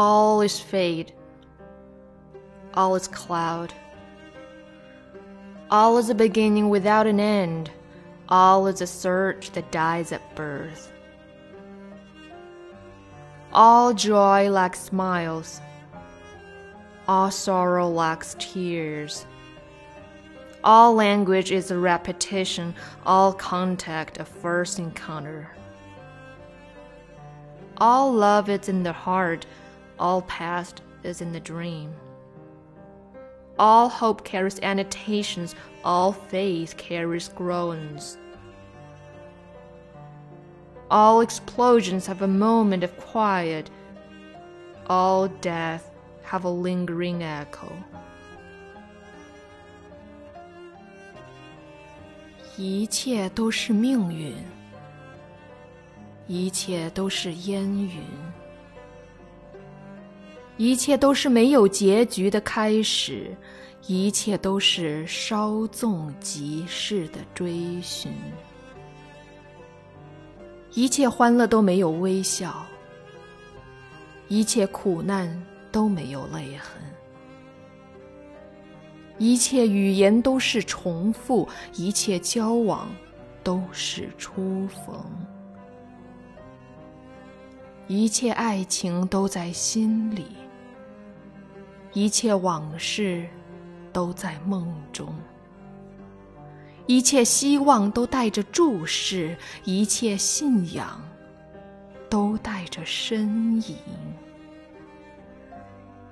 All is fade. All is cloud. All is a beginning without an end. All is a search that dies at birth. All joy lacks smiles. All sorrow lacks tears. All language is a repetition, all contact a first encounter. All love is in the heart, all past is in the dream. All hope carries annotations, all faith carries groans. All explosions have a moment of quiet, all death have a lingering echo. 一切都是命运，一切都是烟云。一切都是没有结局的开始，一切都是稍纵即逝的追寻，一切欢乐都没有微笑，一切苦难都没有泪痕。一切语言都是重复，一切交往都是初逢，一切爱情都在心里，一切往事都在梦中，一切希望都带着注视，一切信仰都带着呻吟。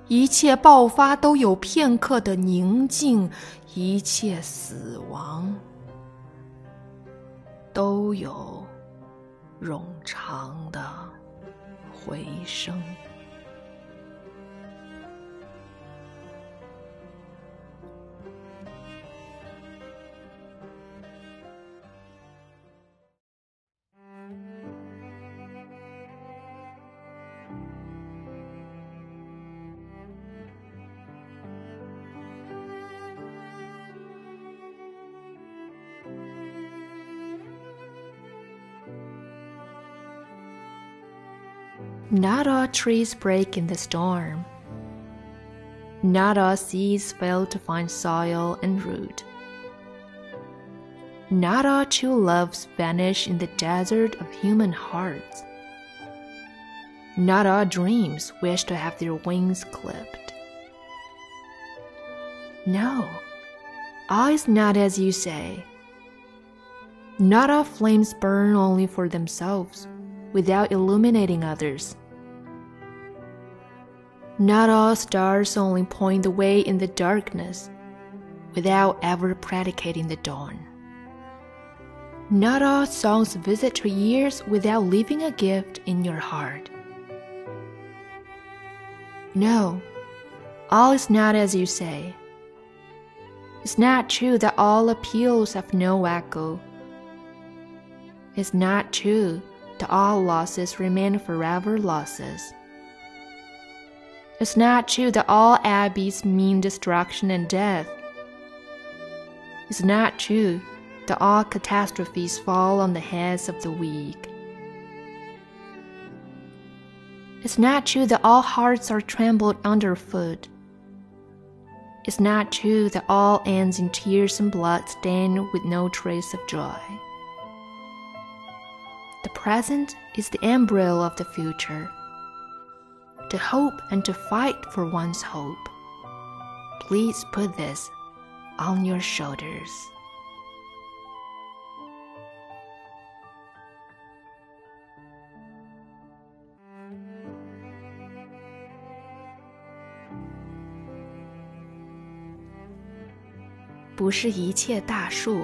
一切爆发都有片刻的宁静，一切死亡都有冗长的回声。Not all trees break in the storm. Not all seeds fail to find soil and root. Not all true loves vanish in the desert of human hearts. Not all dreams wish to have their wings clipped. No, all is not as you say. Not all flames burn only for themselves without illuminating others. Not all stars only point the way in the darkness without ever predicating the dawn. Not all songs visit your ears without leaving a gift in your heart. No, all is not as you say. It's not true that all appeals have no echo. It's not true that all losses remain forever losses. It's not true that all abbeys mean destruction and death. It's not true that all catastrophes fall on the heads of the weak. It's not true that all hearts are trampled underfoot. It's not true that all ends in tears and blood stained with no trace of joy. The present is the embryo of the future. To hope and to fight for one's hope. Please put this on your shoulders. 不是一切大树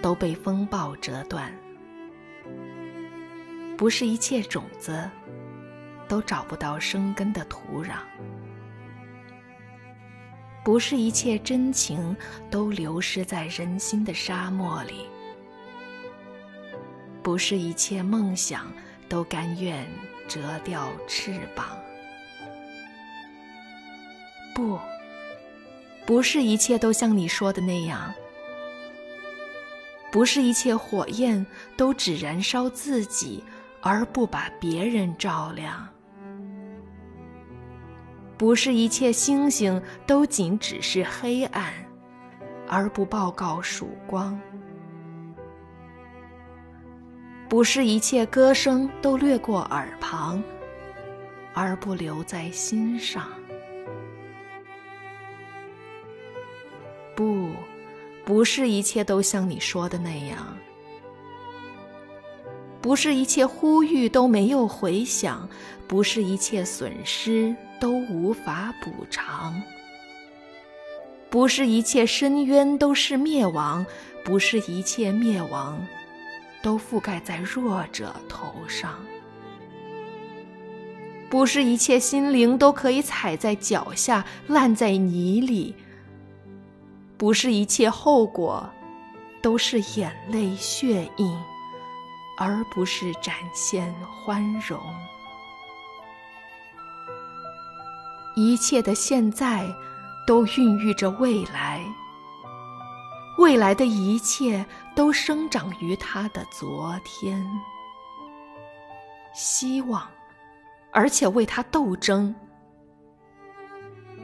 都被风暴折断。不是一切种子都找不到生根的土壤，不是一切真情都流失在人心的沙漠里，不是一切梦想都甘愿折掉翅膀，不，不是一切都像你说的那样，不是一切火焰都只燃烧自己。而不把别人照亮，不是一切星星都仅只是黑暗，而不报告曙光；不是一切歌声都掠过耳旁，而不留在心上。不，不是一切都像你说的那样。不是一切呼吁都没有回响，不是一切损失都无法补偿，不是一切深渊都是灭亡，不是一切灭亡都覆盖在弱者头上，不是一切心灵都可以踩在脚下烂在泥里，不是一切后果都是眼泪血印。而不是展现欢容，一切的现在都孕育着未来，未来的一切都生长于他的昨天，希望，而且为他斗争。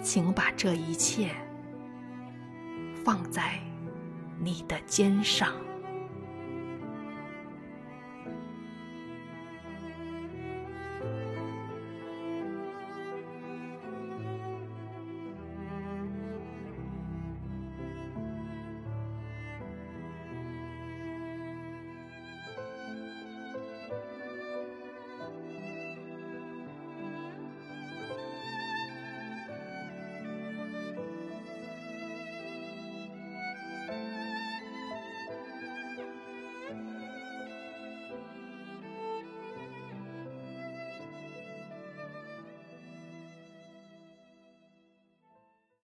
请把这一切放在你的肩上。